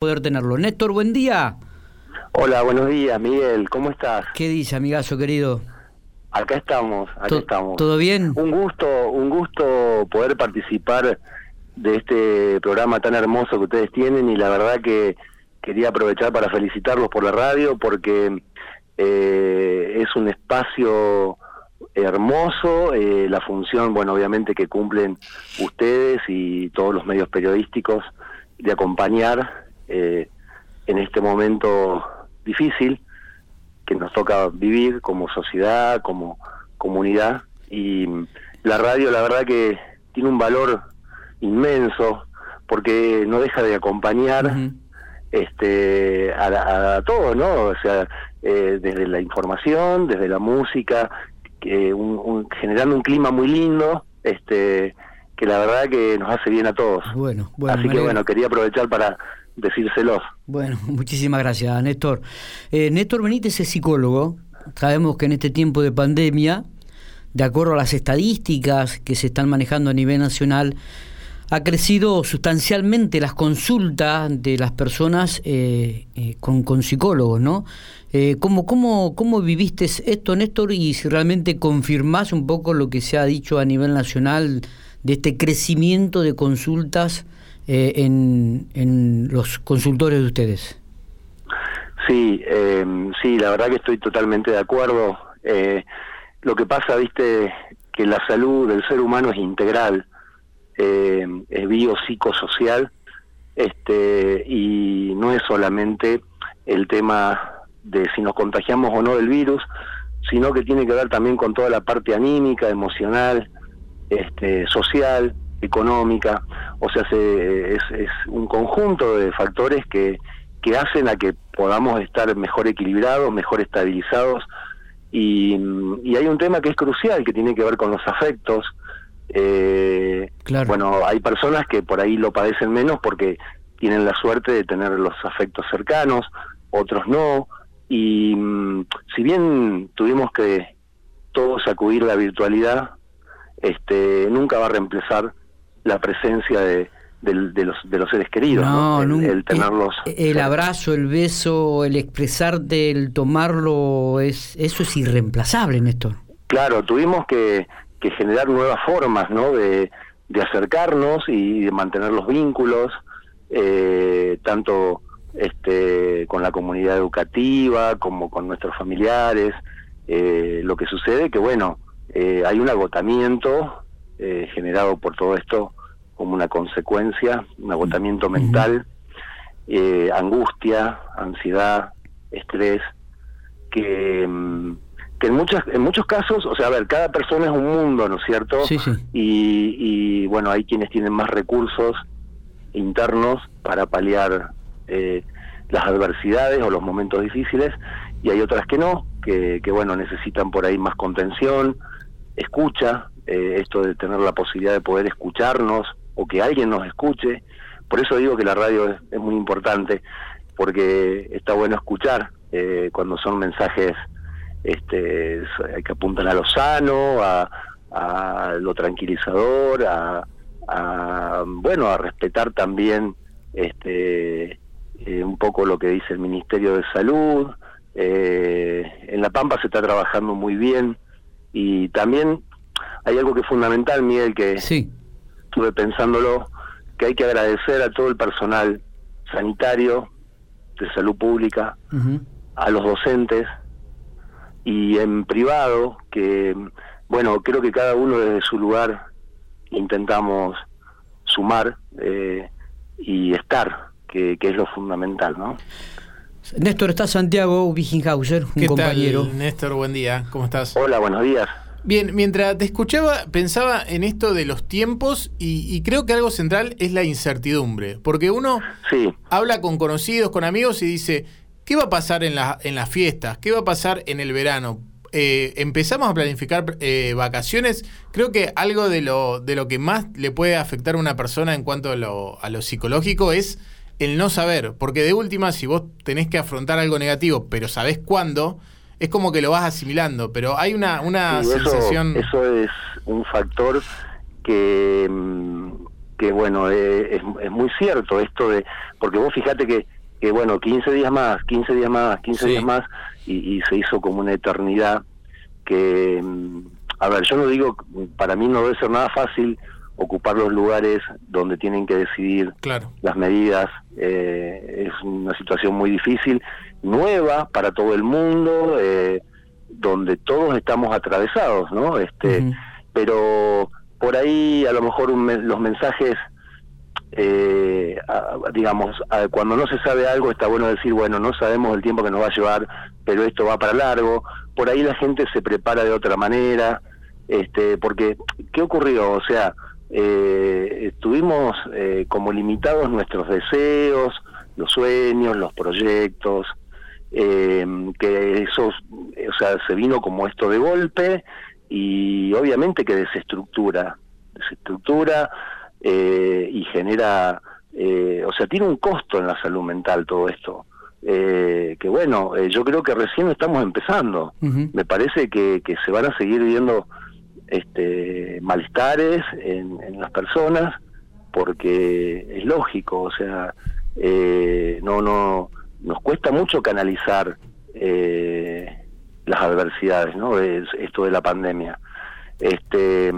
poder tenerlo. Néstor, buen día. Hola, buenos días, Miguel, ¿cómo estás? ¿Qué dice, amigazo querido? Acá estamos, acá estamos. ¿Todo bien? Un gusto, un gusto poder participar de este programa tan hermoso que ustedes tienen y la verdad que quería aprovechar para felicitarlos por la radio porque eh, es un espacio hermoso, eh, la función, bueno, obviamente que cumplen ustedes y todos los medios periodísticos de acompañar eh, en este momento difícil que nos toca vivir como sociedad, como comunidad. Y la radio, la verdad que tiene un valor inmenso porque no deja de acompañar este a, a, todo, ¿no? O sea, eh, desde la información, desde la música, que un, generando un clima muy lindo, este que la verdad que nos hace bien a todos. Bueno, bueno. Así que bueno, quería aprovechar para decírselos. Bueno, muchísimas gracias, Néstor. Eh, Néstor Benítez es psicólogo. Sabemos que en este tiempo de pandemia, de acuerdo a las estadísticas que se están manejando a nivel nacional, ha crecido sustancialmente las consultas de las personas eh, eh, con, con, psicólogos, ¿no? ¿cómo, cómo, ¿Cómo viviste esto, Néstor? Y si realmente confirmás un poco lo que se ha dicho a nivel nacional de este crecimiento de consultas eh, en, en, los consultores de ustedes. Sí, eh, sí, la verdad que estoy totalmente de acuerdo. Eh, lo que pasa, viste, que la salud del ser humano es integral, eh, es biopsicosocial, este, y no es solamente el tema de si nos contagiamos o no del virus, sino que tiene que ver también con toda la parte anímica, emocional, este, social, económica, o sea, se, es, es, un conjunto de factores que, que hacen a que podamos estar mejor equilibrados, mejor estabilizados, y, y, hay un tema que es crucial, que tiene que ver con los afectos. Eh, claro. Bueno, hay personas que por ahí lo padecen menos porque tienen la suerte de tener los afectos cercanos, otros no, y si bien tuvimos que todos acudir a la virtualidad, este, nunca va a reemplazar la presencia de, de, los, de los seres queridos, no, el, nunca, el, tenerlos. El, el, abrazo, el beso, el expresarte, el tomarlo, es eso es irreemplazable, Néstor. Claro, tuvimos que, que generar nuevas formas ¿no? de, de acercarnos y de mantener los vínculos, eh, tanto este, con la comunidad educativa como con nuestros familiares. Eh, lo que sucede que, bueno, eh, hay un agotamiento eh, generado por todo esto como una consecuencia, un agotamiento mental, eh, angustia, ansiedad, estrés, que, mm, que en, muchas, en muchos casos, o sea, a ver, cada persona es un mundo, ¿no es cierto? Sí, sí. Y, y bueno, hay quienes tienen más recursos internos para paliar eh, las adversidades o los momentos difíciles y hay otras que no, que, que bueno, necesitan por ahí más contención, escucha, eh, esto de tener la posibilidad de poder escucharnos o que alguien nos escuche. Por eso digo que la radio es, muy importante, porque está bueno escuchar eh, cuando son mensajes este, que apuntan a lo sano, a, a lo tranquilizador, a, a, bueno, a respetar también este, eh, un poco lo que dice el Ministerio de Salud. Eh, en La Pampa se está trabajando muy bien y también hay algo que es fundamental, Miguel, que sí. estuve pensándolo, que hay que agradecer a todo el personal sanitario, de salud pública, uh -huh. a los docentes y en privado, que, bueno, creo que cada uno desde su lugar intentamos sumar eh, y estar, que, que, es lo fundamental, ¿no? Néstor, está Santiago Wiginhauser, un ¿Qué compañero. Tal, Néstor, buen día, ¿cómo estás? Hola, buenos días. Bien, mientras te escuchaba, pensaba en esto de los tiempos y, y, creo que algo central es la incertidumbre, porque uno sí. habla con conocidos, con amigos y dice, ¿qué va a pasar en, la, en las fiestas? ¿Qué va a pasar en el verano? Eh, empezamos a planificar eh, vacaciones, creo que algo de lo, de lo que más le puede afectar a una persona en cuanto a lo, a lo psicológico es el no saber, porque de última, si vos tenés que afrontar algo negativo, pero sabés cuándo, es como que lo vas asimilando, pero hay una, una sí, sensación... Eso, eso, es un factor que, mm, que bueno, eh, es, es, muy cierto esto de, porque vos fíjate que, que bueno, 15 días más, 15 días más, 15 días más, y, y, se hizo como una eternidad que, mm, a ver, yo no digo, para mí no debe ser nada fácil ocupar los lugares donde tienen que decidir claro. las medidas. Eh, es una situación muy difícil, nueva para todo el mundo, eh, donde todos estamos atravesados, ¿no? Este, pero por ahí a lo mejor los mensajes, eh, digamos, cuando no se sabe algo está bueno decir, bueno, no sabemos el tiempo que nos va a llevar, pero esto va para largo. Por ahí la gente se prepara de otra manera, este, porque ¿qué ocurrió? O sea, eh, estuvimos eh, como limitados nuestros deseos, los sueños, los proyectos, eh, que eso, o sea, se vino como esto de golpe y obviamente que desestructura, desestructura eh, y genera, eh, o sea, tiene un costo en la salud mental todo esto. Eh, que bueno, eh, yo creo que recién estamos empezando. Me parece que, que se van a seguir viendo este, malestares en, las personas, porque es lógico, o sea, eh, no, no, nos cuesta mucho canalizar eh, las adversidades, ¿no? Es esto de la pandemia. Este,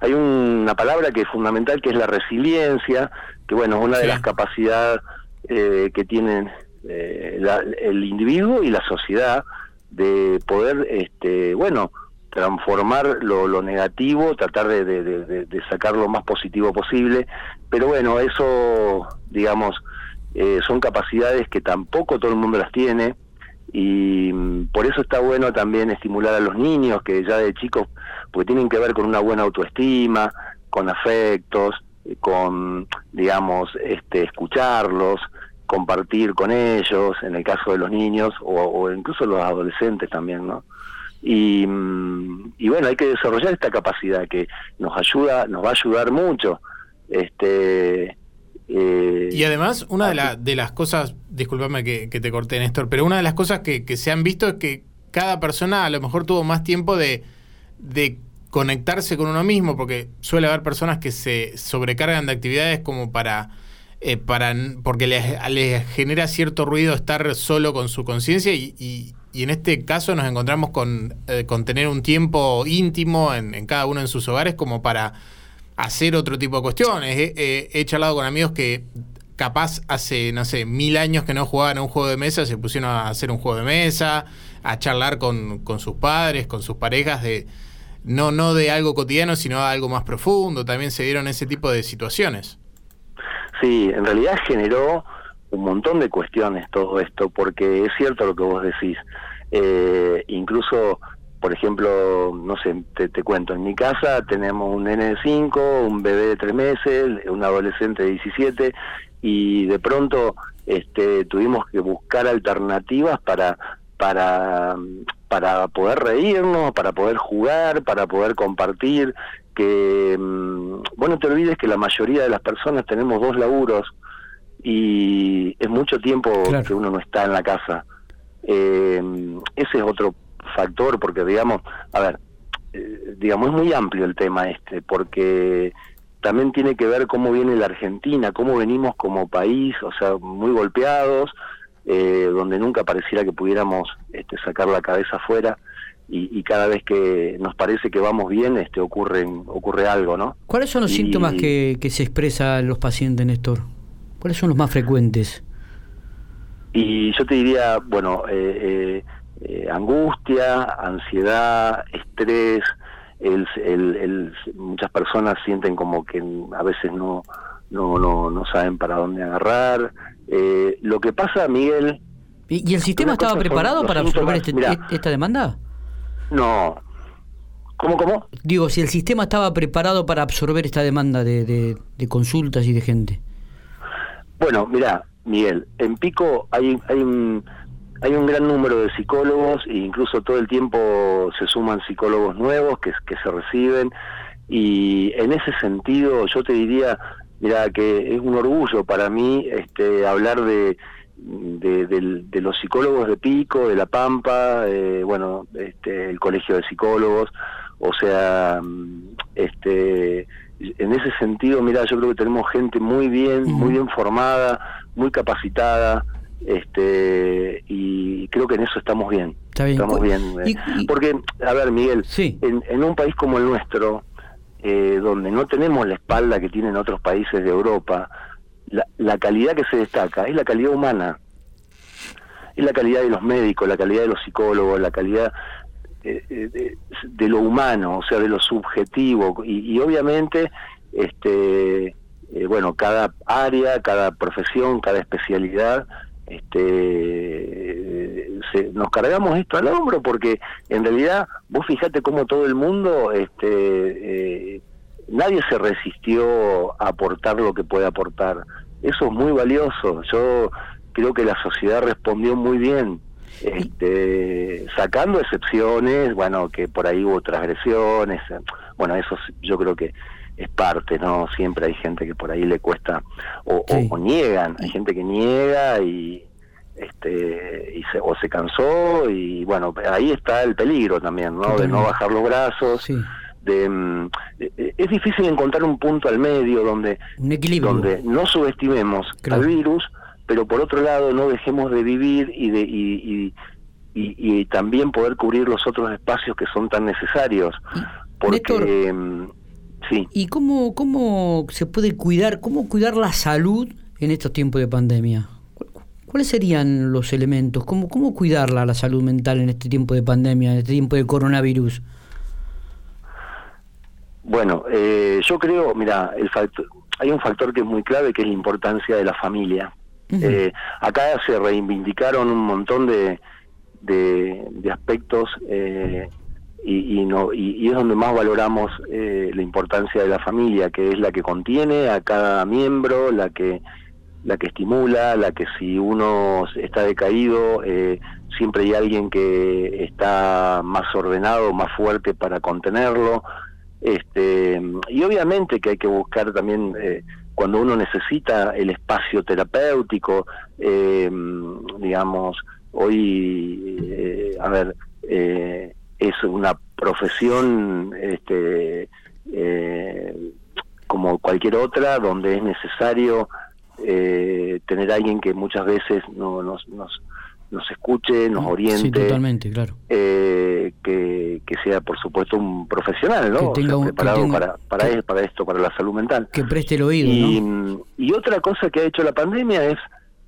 hay una palabra que es fundamental que es la resiliencia, que bueno, es una de las capacidades eh, que tienen el individuo y la sociedad de poder, este, bueno, transformar lo, lo negativo, tratar de, de, sacar lo más positivo posible, pero bueno, eso, digamos, eh, son capacidades que tampoco todo el mundo las tiene y mm, por eso está bueno también estimular a los niños que ya de chicos, porque tienen que ver con una buena autoestima, con afectos, eh, con, digamos, este, escucharlos, compartir con ellos, en el caso de los niños, o, o incluso los adolescentes también, ¿no? Y, y, bueno, hay que desarrollar esta capacidad que nos ayuda, nos va a ayudar mucho. Este, eh, y además, una de, la, de las cosas, discúlpame que, te corté, Néstor, pero una de las cosas que, que, se han visto es que cada persona a lo mejor tuvo más tiempo de, de conectarse con uno mismo, porque suele haber personas que se sobrecargan de actividades como para... Eh, para porque les, les, genera cierto ruido estar solo con su conciencia y, y en este caso nos encontramos con, eh, con tener un tiempo íntimo en, cada uno en sus hogares como para hacer otro tipo de cuestiones. he charlado con amigos que capaz hace, no sé, mil años que no jugaban a un juego de mesa, se pusieron a hacer un juego de mesa, a charlar con, con sus padres, con sus parejas, de no, no de algo cotidiano, sino de algo más profundo. También se dieron ese tipo de situaciones. Sí, en realidad generó un montón de cuestiones todo esto, porque es cierto lo que vos decís. Eh, incluso, por ejemplo, no sé, te, cuento, en mi casa tenemos un nene de 5, un bebé de 3 meses, un adolescente de 17, y de pronto este, tuvimos que buscar alternativas para para para poder reírnos, para poder jugar, para poder compartir, que mm, bueno, te olvides que la mayoría de las personas tenemos dos laburos, y es mucho tiempo que uno no está en la casa. Eh, ese es otro factor, porque digamos, a ver, eh, digamos, es muy amplio el tema este, porque también tiene que ver cómo viene la Argentina, cómo venimos como país, o sea, muy golpeados, eh, donde nunca pareciera que pudiéramos este, sacar la cabeza afuera. Y, cada vez que nos parece que vamos bien, este, ocurre, ocurre algo, ¿no? ¿Cuáles son los síntomas que, que se expresan los pacientes, Néstor? ¿Cuáles son los más frecuentes? Y yo te diría, bueno, eh, eh, eh, angustia, ansiedad, estrés, el, el, muchas personas sienten como que a veces no, no, no, no saben para dónde agarrar. lo que pasa, Miguel... ¿Y, el sistema estaba preparado para absorber este, esta demanda? No. ¿Cómo, cómo? Digo, si el sistema estaba preparado para absorber esta demanda de consultas y de gente. Bueno, mira, Miguel, en Pico hay, hay un hay un gran número de psicólogos e incluso todo el tiempo se suman psicólogos nuevos que, que se reciben. Y en ese sentido yo te diría, mira, que es un orgullo para mí este, hablar de, de, los psicólogos de Pico, de La Pampa, eh, bueno, este, el Colegio de Psicólogos, o sea, este, en ese sentido, mira, yo creo que tenemos gente muy bien, muy bien formada, muy capacitada, este y creo que en eso estamos bien. Estamos bien. Eh. Porque, a ver, Miguel, en, un país como el nuestro, eh, donde no tenemos la espalda que tienen otros países de Europa, la, la calidad que se destaca es la calidad humana. Es la calidad de los médicos, la calidad de los psicólogos, la calidad de, de, lo humano, o sea, de lo subjetivo. Y, obviamente, este eh, bueno, cada área, cada profesión, cada especialidad este nos cargamos esto al hombro porque en realidad vos fijate cómo todo el mundo este eh, nadie se resistió a aportar lo que puede aportar. Eso es muy valioso. Yo creo que la sociedad respondió muy bien este, sacando excepciones bueno que por ahí hubo transgresiones bueno eso yo creo que es parte, ¿no? Siempre hay gente que por ahí le cuesta o, o, niegan, hay gente que niega y este y se, o se cansó y bueno, ahí está el peligro también, ¿no? De no bajar los brazos. De, mm, e, e, es difícil encontrar un punto al medio donde donde no subestimemos al virus pero por otro lado no dejemos de vivir y de y, y, también poder cubrir los otros espacios que son tan necesarios porque ¿Y cómo, cómo se puede cuidar, cómo cuidar la salud en estos tiempos de pandemia? ¿Cuáles serían los elementos? ¿Cómo, cómo cuidarla, la salud mental en este tiempo de pandemia, en este tiempo de coronavirus? Bueno, eh, yo creo, mira, el hay un factor que es muy clave, que es la importancia de la familia. Eh, acá se reivindicaron un montón de, de, aspectos eh, y, no, y, es donde más valoramos eh, la importancia de la familia, que es la que contiene a cada miembro, la que la que estimula, la que si uno está decaído, eh, siempre hay alguien que está más ordenado, más fuerte para contenerlo. Este, y obviamente que hay que buscar también, eh, cuando uno necesita el espacio terapéutico, digamos, hoy, a ver, es una profesión este, eh, como cualquier otra, donde es necesario eh, tener a alguien que muchas veces no, nos, nos, nos escuche, nos oriente. totalmente, claro. Eh, que, que, sea, por supuesto, un profesional, ¿no? preparado para, para, para, esto, para la salud mental. Que preste el oído, y, y otra cosa que ha hecho la pandemia es,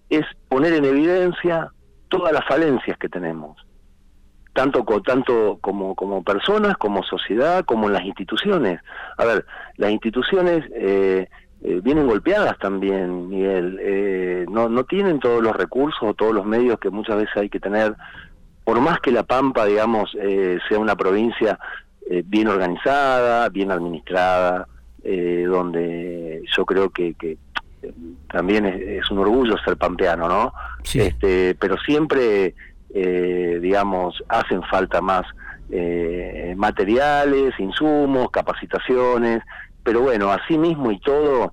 es poner en evidencia todas las falencias que tenemos tanto, tanto como, como personas, como sociedad, como en las instituciones. A ver, las instituciones eh, eh, vienen golpeadas también, Miguel. Eh, no, no tienen todos los recursos o todos los medios que muchas veces hay que tener. Por más que La Pampa, digamos, sea una provincia bien organizada, bien administrada, donde yo creo que, que también es, un orgullo ser pampeano, ¿no? Este, pero siempre eh, digamos, hacen falta más eh, materiales, insumos, capacitaciones, pero bueno, así mismo y todo,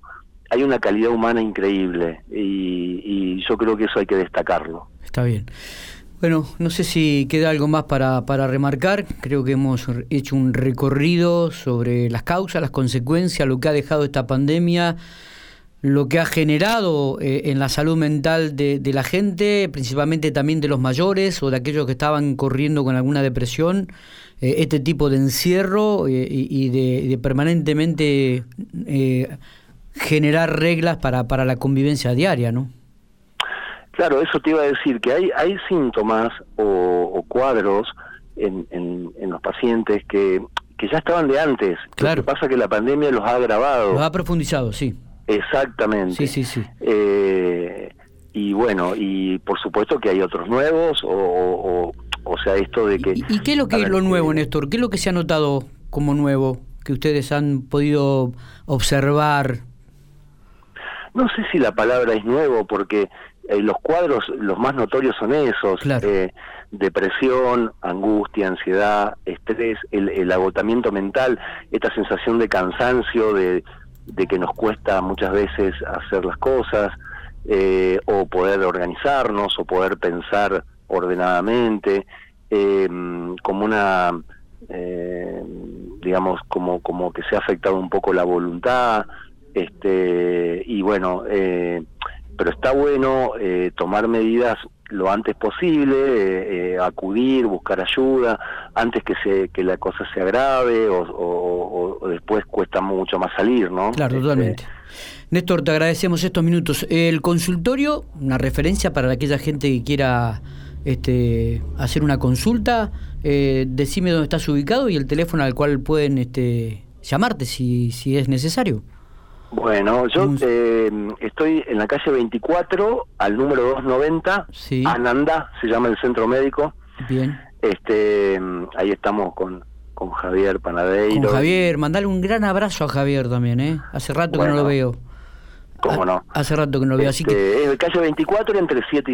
hay una calidad humana increíble y, yo creo que eso hay que destacarlo. Está bien. Bueno, no sé si queda algo más para, para remarcar. Creo que hemos hecho un recorrido sobre las causas, las consecuencias, lo que ha dejado esta pandemia lo que ha generado eh, en la salud mental de, la gente, principalmente también de los mayores o de aquellos que estaban corriendo con alguna depresión, eh, este tipo de encierro eh, y, de, permanentemente generar reglas para, para la convivencia diaria, ¿no? Claro, eso te iba a decir, que hay, hay síntomas o, cuadros en, en, los pacientes que, que ya estaban de antes. Claro. Lo que pasa es que la pandemia los ha agravado. Los ha profundizado, sí. Exactamente. Sí, sí, sí. Eh, y bueno, y por supuesto que hay otros nuevos, o, o, sea, esto de que... ¿Y, qué es lo que es lo nuevo, Néstor? ¿Qué es lo que se ha notado como nuevo, que ustedes han podido observar? No sé si la palabra es nuevo, porque eh, los cuadros, los más notorios son esos. Eh, depresión, angustia, ansiedad, estrés, el, el agotamiento mental, esta sensación de cansancio, de, de que nos cuesta muchas veces hacer las cosas, eh, o poder organizarnos, o poder pensar ordenadamente, em, como una, em, digamos, como, como que se ha afectado un poco la voluntad, este, y bueno, eh, pero está bueno eh, tomar medidas lo antes posible, eh, acudir, buscar ayuda, antes que se que la cosa se agrave o, después cuesta mucho más salir, ¿no? Claro, este, totalmente. Néstor, te agradecemos estos minutos. El consultorio, una referencia para aquella gente que quiera este, hacer una consulta, eh, decime dónde estás ubicado y el teléfono al cual pueden este, llamarte si, si es necesario. Bueno, yo eh, estoy en la calle 24, al número 290, sí. Ananda, se llama el centro médico. Bien. Este, ahí estamos con, con Javier Panadeiro. Con Javier, mandale un gran abrazo a Javier también, ¿eh? Hace rato que no lo veo. ¿Cómo no? Hace rato que no lo veo, así que... Este, es calle 24 entre 7 y